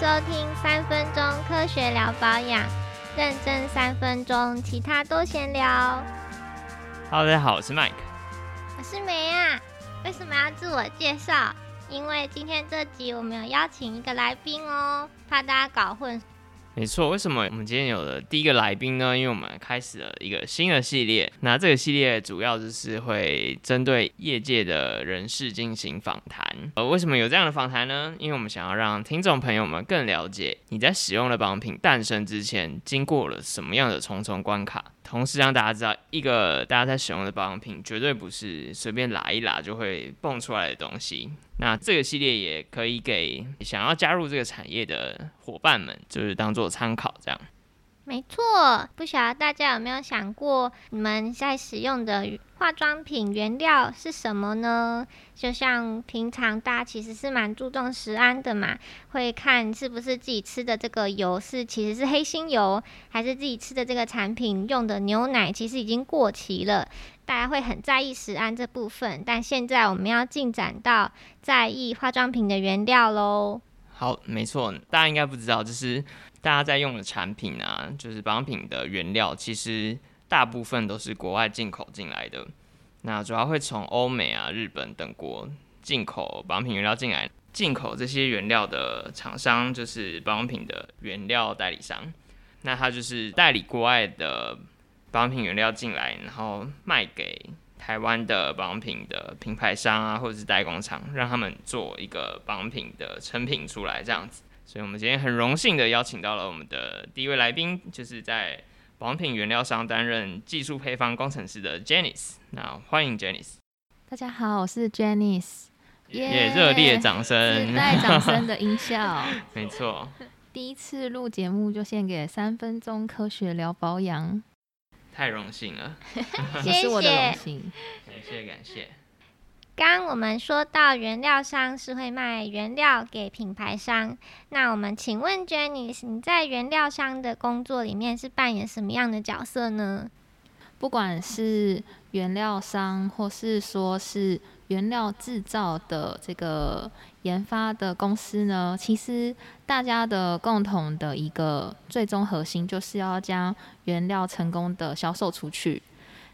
收听三分钟科学聊保养，认真三分钟，其他都闲聊。Hello，大家好，我是 Mike。我是梅啊，为什么要自我介绍？因为今天这集我们有邀请一个来宾哦，怕大家搞混。没错，为什么我们今天有了第一个来宾呢？因为我们开始了一个新的系列。那这个系列主要就是会针对业界的人士进行访谈。呃，为什么有这样的访谈呢？因为我们想要让听众朋友们更了解你在使用的保养品诞生之前经过了什么样的重重关卡，同时让大家知道，一个大家在使用的保养品绝对不是随便拉一拉就会蹦出来的东西。那这个系列也可以给想要加入这个产业的伙伴们，就是当做参考这样。没错，不晓得大家有没有想过，你们在使用的化妆品原料是什么呢？就像平常大家其实是蛮注重食安的嘛，会看是不是自己吃的这个油是其实是黑心油，还是自己吃的这个产品用的牛奶其实已经过期了。大家会很在意食安这部分，但现在我们要进展到在意化妆品的原料喽。好，没错，大家应该不知道，就是大家在用的产品啊，就是保养品的原料，其实大部分都是国外进口进来的。那主要会从欧美啊、日本等国进口保养品原料进来，进口这些原料的厂商就是保养品的原料代理商。那他就是代理国外的保养品原料进来，然后卖给台湾的保养品的品牌商啊，或者是代工厂，让他们做一个保养品的成品出来，这样子。所以，我们今天很荣幸的邀请到了我们的第一位来宾，就是在保养品原料商担任技术配方工程师的 Janice。那欢迎 Janice，大家好，我是 Janice，也热烈掌自声，带掌声的音效。没错，第一次录节目就献给三分钟科学聊保养，太荣幸了，也是我的荣幸。感谢感谢。刚我们说到原料商是会卖原料给品牌商，那我们请问 Jenny，你在原料商的工作里面是扮演什么样的角色呢？不管是原料商，或是说是原料制造的这个研发的公司呢，其实大家的共同的一个最终核心，就是要将原料成功的销售出去。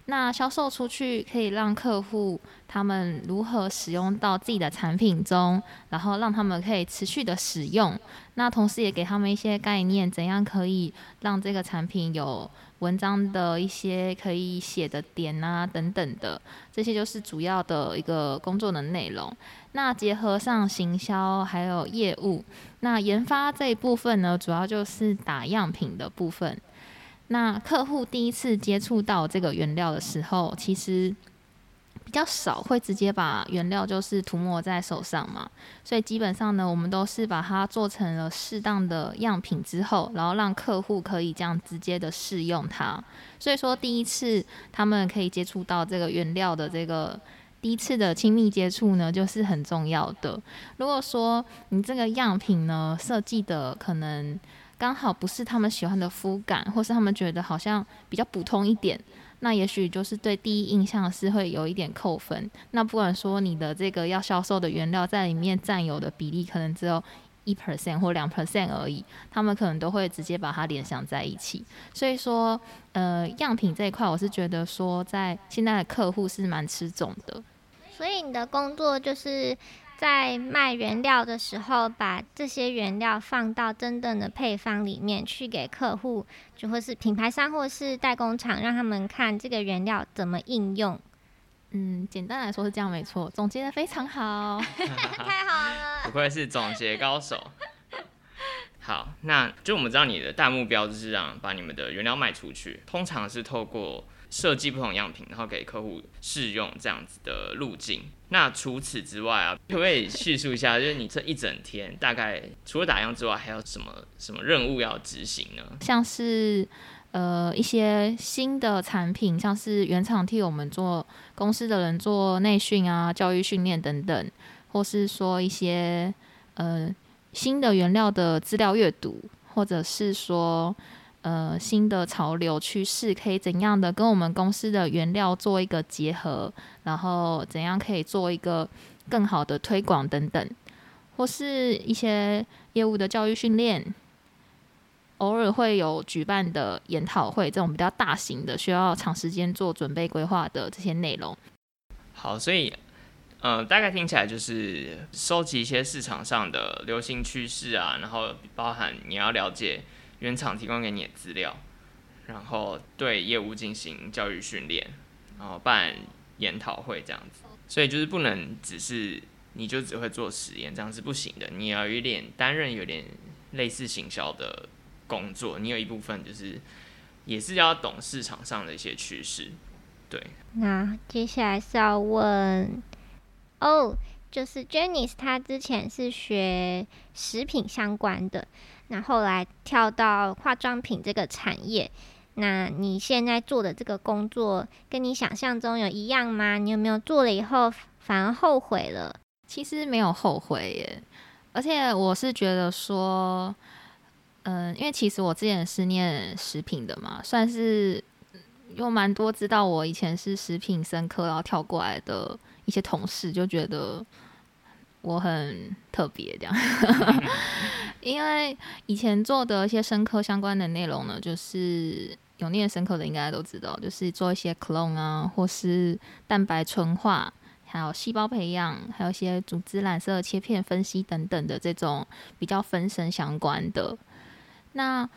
那销售出去可以让客户他们如何使用到自己的产品中，然后让他们可以持续的使用。那同时也给他们一些概念，怎样可以让这个产品有文章的一些可以写的点啊等等的，这些就是主要的一个工作的内容。那结合上行销还有业务，那研发这一部分呢，主要就是打样品的部分。那客户第一次接触到这个原料的时候，其实比较少会直接把原料就是涂抹在手上嘛，所以基本上呢，我们都是把它做成了适当的样品之后，然后让客户可以这样直接的试用它。所以说，第一次他们可以接触到这个原料的这个第一次的亲密接触呢，就是很重要的。如果说你这个样品呢设计的可能刚好不是他们喜欢的肤感，或是他们觉得好像比较普通一点，那也许就是对第一印象是会有一点扣分。那不管说你的这个要销售的原料在里面占有的比例可能只有一 percent 或两 percent 而已，他们可能都会直接把它联想在一起。所以说，呃，样品这一块，我是觉得说在现在的客户是蛮吃重的。所以你的工作就是在卖原料的时候，把这些原料放到真正的配方里面去给客户，就或是品牌商或是代工厂，让他们看这个原料怎么应用。嗯，简单来说是这样，没错，总结的非常好。太好了，不愧是总结高手。好，那就我们知道你的大目标就是让把你们的原料卖出去，通常是透过设计不同样品，然后给客户试用这样子的路径。那除此之外啊，可不可以叙述一下，就是你这一整天大概除了打样之外，还有什么什么任务要执行呢？像是呃一些新的产品，像是原厂替我们做公司的人做内训啊、教育训练等等，或是说一些呃新的原料的资料阅读，或者是说呃新的潮流趋势，可以怎样的跟我们公司的原料做一个结合，然后怎样可以做一个更好的推广等等。或是一些业务的教育训练，偶尔会有举办的研讨会，这种比较大型的，需要长时间做准备规划的这些内容。好，所以，呃，大概听起来就是收集一些市场上的流行趋势啊，然后包含你要了解原厂提供给你的资料，然后对业务进行教育训练，然后办研讨会这样子。所以就是不能只是你就只会做实验，这样是不行的。你要有点担任有点类似行销的工作，你有一部分就是也是要懂市场上的一些趋势，对。那接下来是要问哦，就是 Jenny 她之前是学食品相关的，那后来跳到化妆品这个产业。那你现在做的这个工作跟你想象中有一样吗？你有没有做了以后反而后悔了？其实没有后悔耶，而且我是觉得说，嗯，因为其实我之前是念食品的嘛，算是有蛮多知道我以前是食品生科，然后跳过来的一些同事就觉得我很特别这样，因为以前做的一些深科相关的内容呢，就是。有念深刻的应该都知道，就是做一些 clone 啊，或是蛋白纯化，还有细胞培养，还有一些组织染色切片分析等等的这种比较分身相关的。那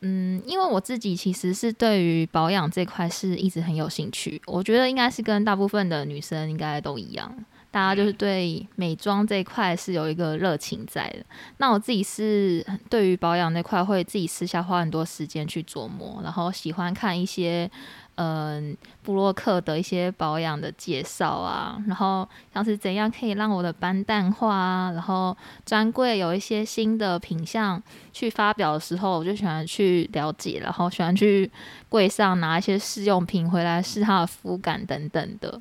嗯，因为我自己其实是对于保养这块是一直很有兴趣，我觉得应该是跟大部分的女生应该都一样。大家就是对美妆这一块是有一个热情在的。那我自己是对于保养那块会自己私下花很多时间去琢磨，然后喜欢看一些嗯布洛克的一些保养的介绍啊，然后像是怎样可以让我的斑淡化啊，然后专柜有一些新的品相去发表的时候，我就喜欢去了解，然后喜欢去柜上拿一些试用品回来试它的肤感等等的。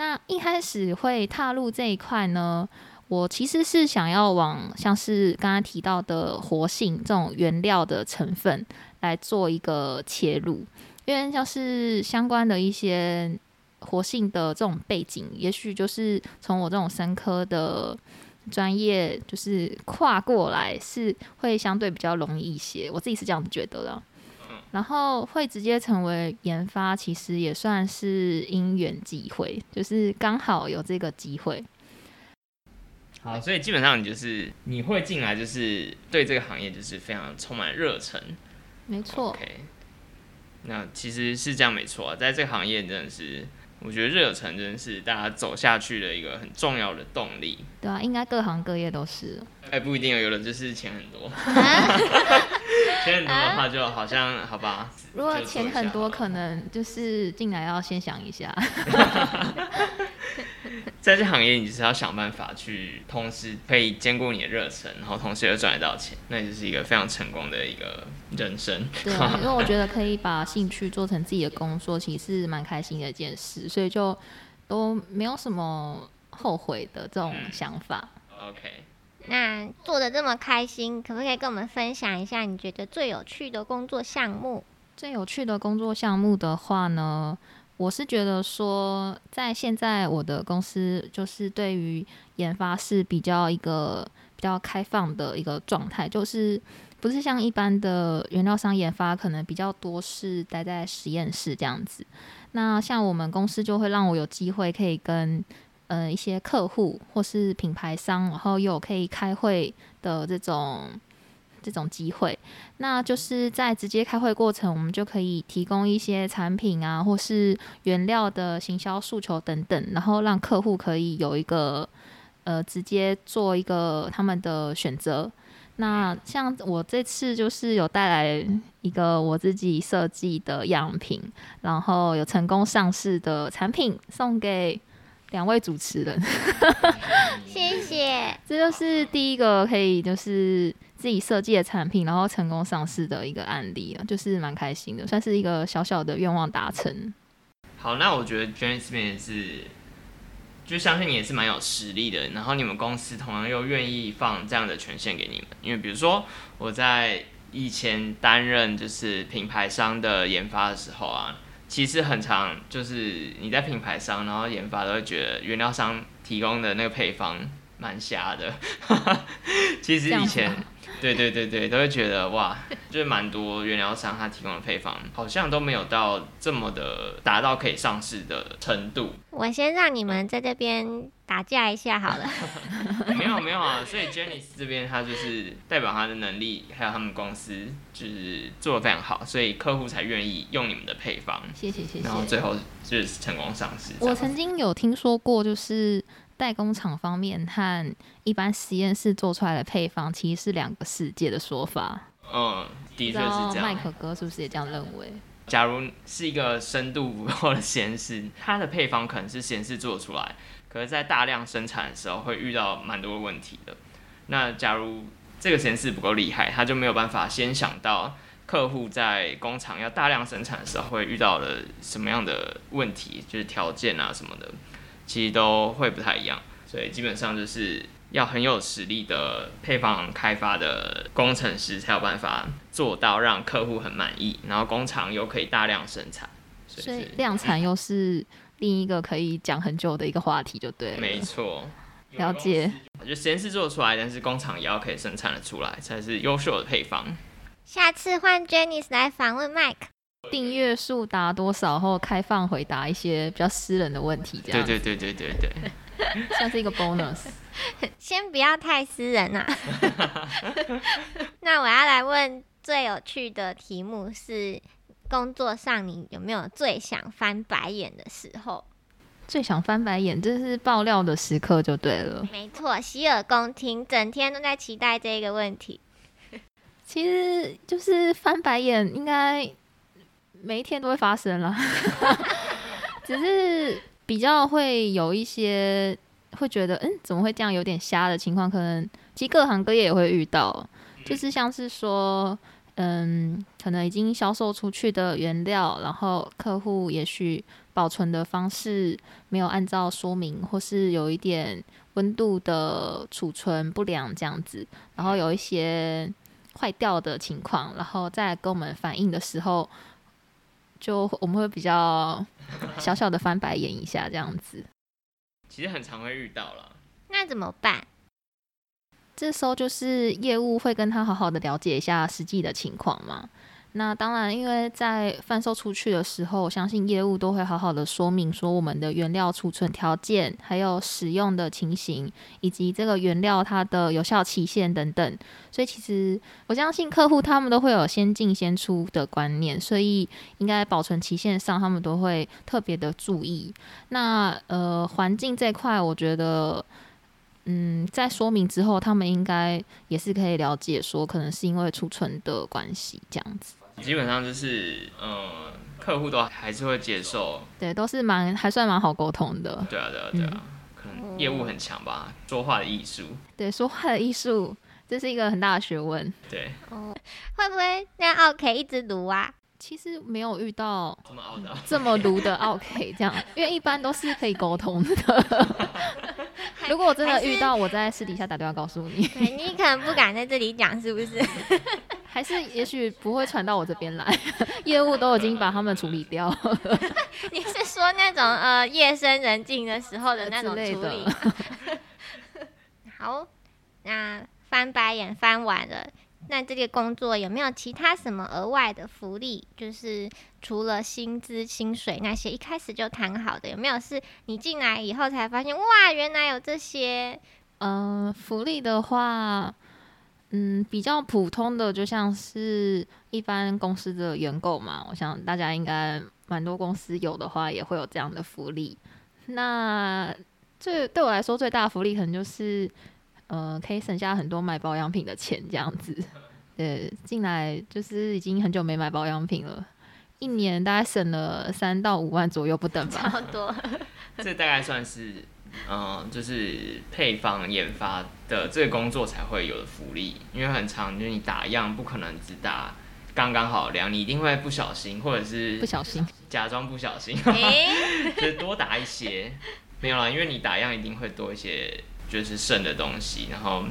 那一开始会踏入这一块呢，我其实是想要往像是刚刚提到的活性这种原料的成分来做一个切入，因为像是相关的一些活性的这种背景，也许就是从我这种生科的专业就是跨过来是会相对比较容易一些，我自己是这样子觉得的。然后会直接成为研发，其实也算是因缘际会，就是刚好有这个机会。好，所以基本上你就是你会进来，就是对这个行业就是非常充满热忱。没错。OK，那其实是这样没错，在这个行业真的是。我觉得热忱真是大家走下去的一个很重要的动力。对啊，应该各行各业都是。哎，不一定有的就是钱很多。钱很多的话，就好像好吧。如果钱很多，可能就是进来要先想一下。在这行业，你就是要想办法去，同时可以兼顾你的热忱，然后同时又赚得到钱，那就是一个非常成功的一个人生。对，因为我觉得可以把兴趣做成自己的工作，其实是蛮开心的一件事，所以就都没有什么后悔的这种想法。OK，那做的这么开心，可不可以跟我们分享一下你觉得最有趣的工作项目？最有趣的工作项目的话呢？我是觉得说，在现在我的公司就是对于研发是比较一个比较开放的一个状态，就是不是像一般的原料商研发，可能比较多是待在实验室这样子。那像我们公司就会让我有机会可以跟呃一些客户或是品牌商，然后有可以开会的这种。这种机会，那就是在直接开会过程，我们就可以提供一些产品啊，或是原料的行销诉求等等，然后让客户可以有一个呃直接做一个他们的选择。那像我这次就是有带来一个我自己设计的样品，然后有成功上市的产品送给两位主持人，谢谢。这就是第一个可以就是。自己设计的产品，然后成功上市的一个案例啊，就是蛮开心的，算是一个小小的愿望达成。好，那我觉得 j a n e 这边是，就相信你也是蛮有实力的，然后你们公司同样又愿意放这样的权限给你们，因为比如说我在以前担任就是品牌商的研发的时候啊，其实很长，就是你在品牌商，然后研发都会觉得原料商提供的那个配方。蛮瞎的。其实以前吗对对对对，都会觉得哇，就是蛮多原料商他提供的配方好像都没有到这么的达到可以上市的程度。我先让你们在这边打架一下好了。没有没有啊，所以 Jenny 这边他就是代表他的能力，还有他们公司就是做的非常好，所以客户才愿意用你们的配方，谢谢谢谢然。后最后就是成功上市。我曾经有听说过，就是代工厂方面和一般实验室做出来的配方其实是两个世界的说法。嗯，的确是这样。麦克哥是不是也这样认为？假如是一个深度不够的实验室，它的配方可能是实验室做出来，可是在大量生产的时候会遇到蛮多问题的。那假如这个实验室不够厉害，他就没有办法先想到客户在工厂要大量生产的时候会遇到的什么样的问题，就是条件啊什么的，其实都会不太一样。所以基本上就是要很有实力的配方开发的工程师才有办法做到让客户很满意，然后工厂又可以大量生产。所以量产又是另一个可以讲很久的一个话题，就对了。没错。了解。就实验室做出来，但是工厂也要可以生产的出来，才是优秀的配方。下次换 Jenny 来访问 Mike。订阅数达多少后，开放回答一些比较私人的问题，这样对对对对对对。算是一个 bonus。先不要太私人啊、那我要来问最有趣的题目是：工作上你有没有最想翻白眼的时候？最想翻白眼，这是爆料的时刻就对了。没错，洗耳恭听，整天都在期待这个问题。其实就是翻白眼，应该每一天都会发生啦，只是比较会有一些会觉得，嗯，怎么会这样，有点瞎的情况，可能其实各行各业也会遇到，就是像是说，嗯，可能已经销售出去的原料，然后客户也许保存的方式没有按照说明，或是有一点温度的储存不良这样子，然后有一些坏掉的情况，然后再跟我们反映的时候，就我们会比较小小的翻白眼一下这样子。其实很常会遇到了。那怎么办？这时候就是业务会跟他好好的了解一下实际的情况嘛。那当然，因为在贩售出去的时候，我相信业务都会好好的说明说我们的原料储存条件，还有使用的情形，以及这个原料它的有效期限等等。所以其实我相信客户他们都会有先进先出的观念，所以应该保存期限上他们都会特别的注意。那呃，环境这块，我觉得。嗯，在说明之后，他们应该也是可以了解，说可能是因为储存的关系这样子。基本上就是，嗯，客户都还是会接受。对，都是蛮还算蛮好沟通的。对啊，对啊，对啊。可能业务很强吧，说话的艺术。对，说话的艺术，这是一个很大的学问。对，哦，会不会让 OK 一直读啊？其实没有遇到这么傲的。OK 这样，因为一般都是可以沟通的。如果我真的遇到，我在私底下打电话告诉你，对你可能不敢在这里讲，是不是？还是也许不会传到我这边来，业务都已经把他们处理掉 你是说那种呃夜深人静的时候的那种处理？好，那翻白眼翻完了，那这个工作有没有其他什么额外的福利？就是除了薪资、薪水那些一开始就谈好的，有没有是你进来以后才发现哇，原来有这些？嗯，福利的话，嗯，比较普通的，就像是一般公司的员工嘛，我想大家应该蛮多公司有的话，也会有这样的福利。那最对我来说最大的福利，可能就是，呃，可以省下很多买保养品的钱，这样子。对，进来就是已经很久没买保养品了，一年大概省了三到五万左右不等吧。差不多，这大概算是，嗯，就是配方研发的这个工作才会有的福利，因为很长，就是你打样不可能只打刚刚好量，你一定会不小心，或者是不小心，假装不小心，诶、就是多打一些。没有啦，因为你打样一定会多一些，就是剩的东西，然后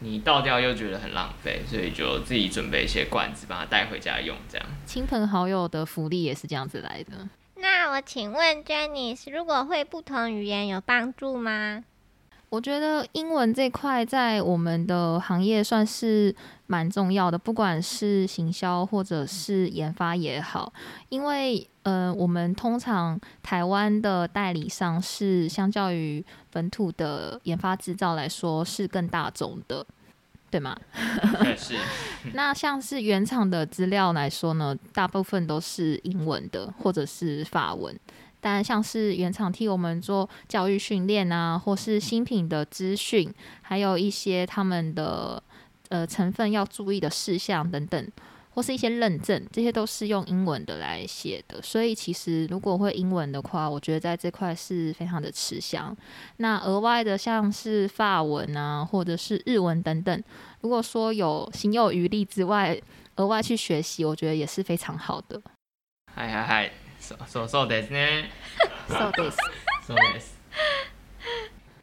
你倒掉又觉得很浪费，所以就自己准备一些罐子，把它带回家用，这样。亲朋好友的福利也是这样子来的。那我请问 Jenny，如果会不同语言有帮助吗？我觉得英文这块在我们的行业算是蛮重要的，不管是行销或者是研发也好，因为呃，我们通常台湾的代理商是相较于本土的研发制造来说是更大众的，对吗？是。那像是原厂的资料来说呢，大部分都是英文的或者是法文。但像是原厂替我们做教育训练啊，或是新品的资讯，还有一些他们的呃成分要注意的事项等等，或是一些认证，这些都是用英文的来写的。所以其实如果会英文的话，我觉得在这块是非常的吃香。那额外的像是法文啊，或者是日文等等，如果说有心有余力之外，额外去学习，我觉得也是非常好的。嗨嗨嗨！そうそうですね。そうです。そうです。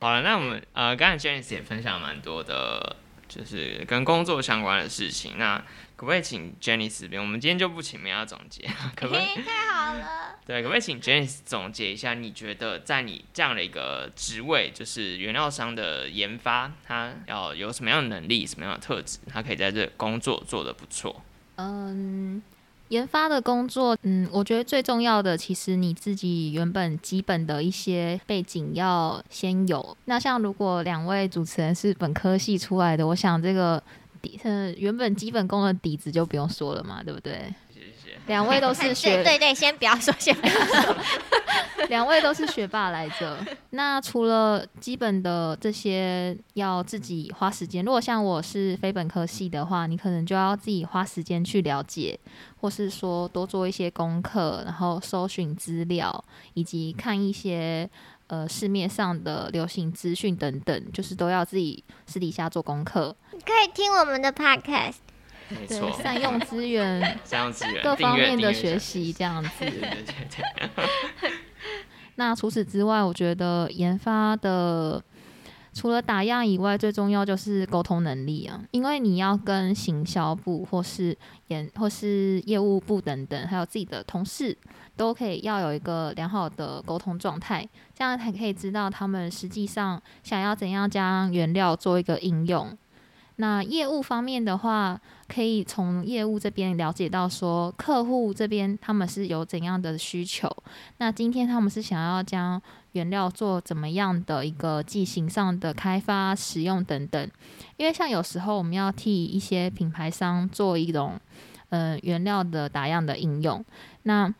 好了，那我们呃，刚才 Janice 也分享蛮多的，就是跟工作相关的事情。那可不可以请 Janice 这边？我们今天就不请梅亚总结，可不可以？太好了。对，可不可以请 Janice 总结一下？你觉得在你这样的一个职位，就是原料商的研发，他要有什么样的能力、什么样的特质，他可以在这工作做得不错？嗯。 研发的工作，嗯，我觉得最重要的，其实你自己原本基本的一些背景要先有。那像如果两位主持人是本科系出来的，我想这个底，呃，原本基本功的底子就不用说了嘛，对不对？两位都是 学对对，先不要说，先不要说。两位都是学霸来着。那除了基本的这些要自己花时间，如果像我是非本科系的话，你可能就要自己花时间去了解，或是说多做一些功课，然后搜寻资料，以及看一些呃市面上的流行资讯等等，就是都要自己私底下做功课。可以听我们的 podcast。没错，善用资源，善用资源，各方面的学习这样子。对对对。那除此之外，我觉得研发的除了打样以外，最重要就是沟通能力啊，因为你要跟行销部或是研或是业务部等等，还有自己的同事，都可以要有一个良好的沟通状态，这样才可以知道他们实际上想要怎样将原料做一个应用。那业务方面的话，可以从业务这边了解到说，客户这边他们是有怎样的需求。那今天他们是想要将原料做怎么样的一个剂型上的开发、使用等等。因为像有时候我们要替一些品牌商做一种呃原料的打样的应用，那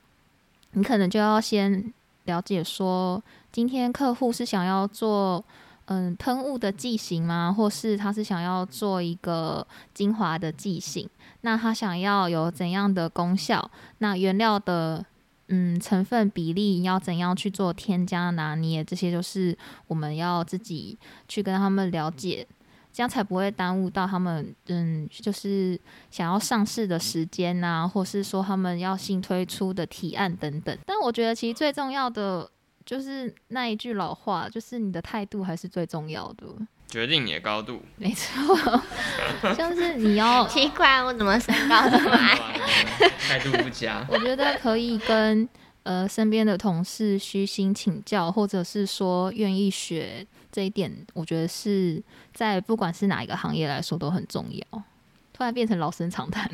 你可能就要先了解说，今天客户是想要做。嗯，喷雾的剂型吗？或是他是想要做一个精华的剂型？那他想要有怎样的功效？那原料的嗯成分比例要怎样去做添加拿捏？这些就是我们要自己去跟他们了解，这样才不会耽误到他们嗯，就是想要上市的时间呐，或是说他们要新推出的提案等等。但我觉得其实最重要的。就是那一句老话，就是你的态度还是最重要的，决定你的高度。没错，像是你要 奇怪，我怎么身高这么矮？态度不佳。我觉得可以跟呃身边的同事虚心请教，或者是说愿意学这一点，我觉得是在不管是哪一个行业来说都很重要。突然变成老生常谈，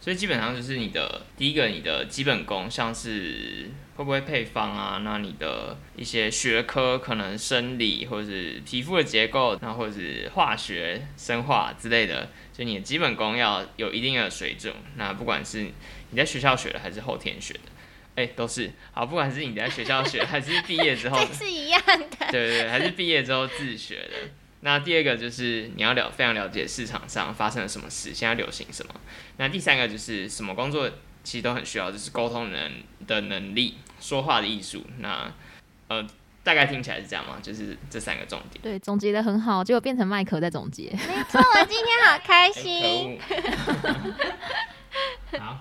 所以基本上就是你的第一个，你的基本功，像是会不会配方啊？那你的一些学科，可能生理或者是皮肤的结构，那或者是化学、生化之类的，就你的基本功要有一定的水准。那不管是你在学校学的，还是后天学的，哎，都是好。不管是你在学校学，还是毕业之后，是一样的。对对对，还是毕业之后自学的。那第二个就是你要了非常了解市场上发生了什么事，现在流行什么。那第三个就是什么工作其实都很需要，就是沟通能的能力、说话的艺术。那呃，大概听起来是这样吗？就是这三个重点。对，总结的很好，结果变成麦克在总结。没错，我今天好开心。好，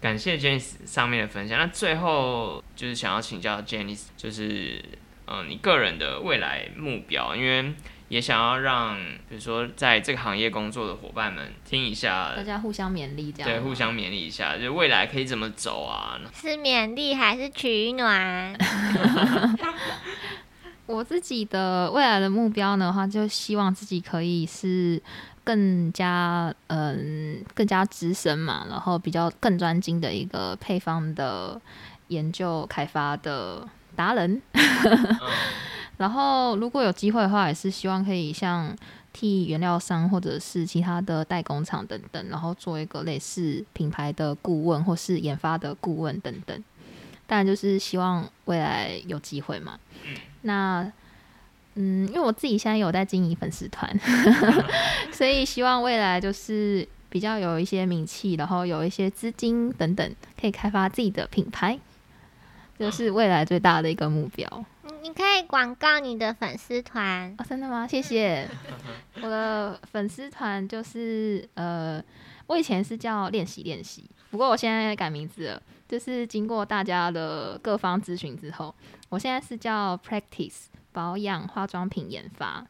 感谢 Janice 上面的分享。那最后就是想要请教 Janice，就是。嗯，你个人的未来目标，因为也想要让，比如说在这个行业工作的伙伴们听一下，大家互相勉励，这样对，互相勉励一下，就未来可以怎么走啊？是勉励还是取暖？我自己的未来的目标的话，就希望自己可以是更加嗯更加资深嘛，然后比较更专精的一个配方的研究开发的达人。然后如果有机会的话，也是希望可以像替原料商或者是其他的代工厂等等，然后做一个类似品牌的顾问或是研发的顾问等等。当然就是希望未来有机会嘛。那嗯，因为我自己现在有在经营粉丝团，所以希望未来就是比较有一些名气，然后有一些资金等等，可以开发自己的品牌，这是未来最大的一个目标。你可以广告你的粉丝团哦，真的吗？谢谢。我的粉丝团就是呃，我以前是叫练习练习，不过我现在改名字了，就是经过大家的各方咨询之后，我现在是叫 Practice 保养化妆品研发。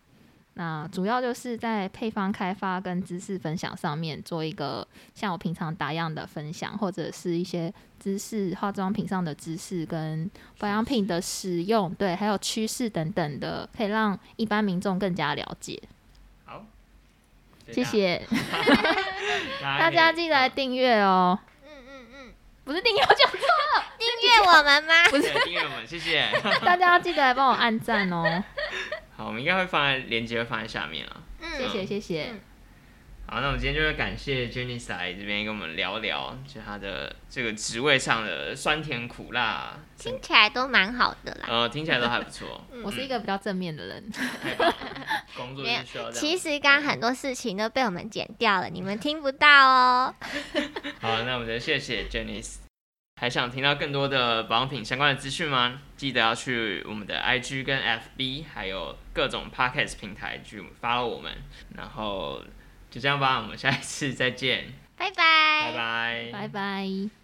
那主要就是在配方开发跟知识分享上面做一个像我平常打样的分享，或者是一些知识化妆品上的知识跟保养品的使用，对，还有趋势等等的，可以让一般民众更加了解。好，谢谢大 大家，记得来订阅哦。嗯嗯嗯，不是订阅，我讲错了，订阅我们吗？不是订阅我们，谢谢。大家要记得来帮我按赞哦。好，我们应该会放在链接会放在下面啊。嗯，谢谢谢谢。好，那我们今天就是感谢 Jenny 来这边跟我们聊聊，就她的这个职位上的酸甜苦辣，听起来都蛮好的啦。呃，听起来都还不错。我是一个比较正面的人。工作没有是需要这样。其实刚刚很多事情都被我们剪掉了，你们听不到哦。好，那我们就谢谢 Jenny。还想听到更多的保养品相关的资讯吗？记得要去我们的 IG 跟 FB，还有各种 Podcast 平台去 follow 我们。然后就这样吧，我们下一次再见，拜拜，拜拜，拜拜。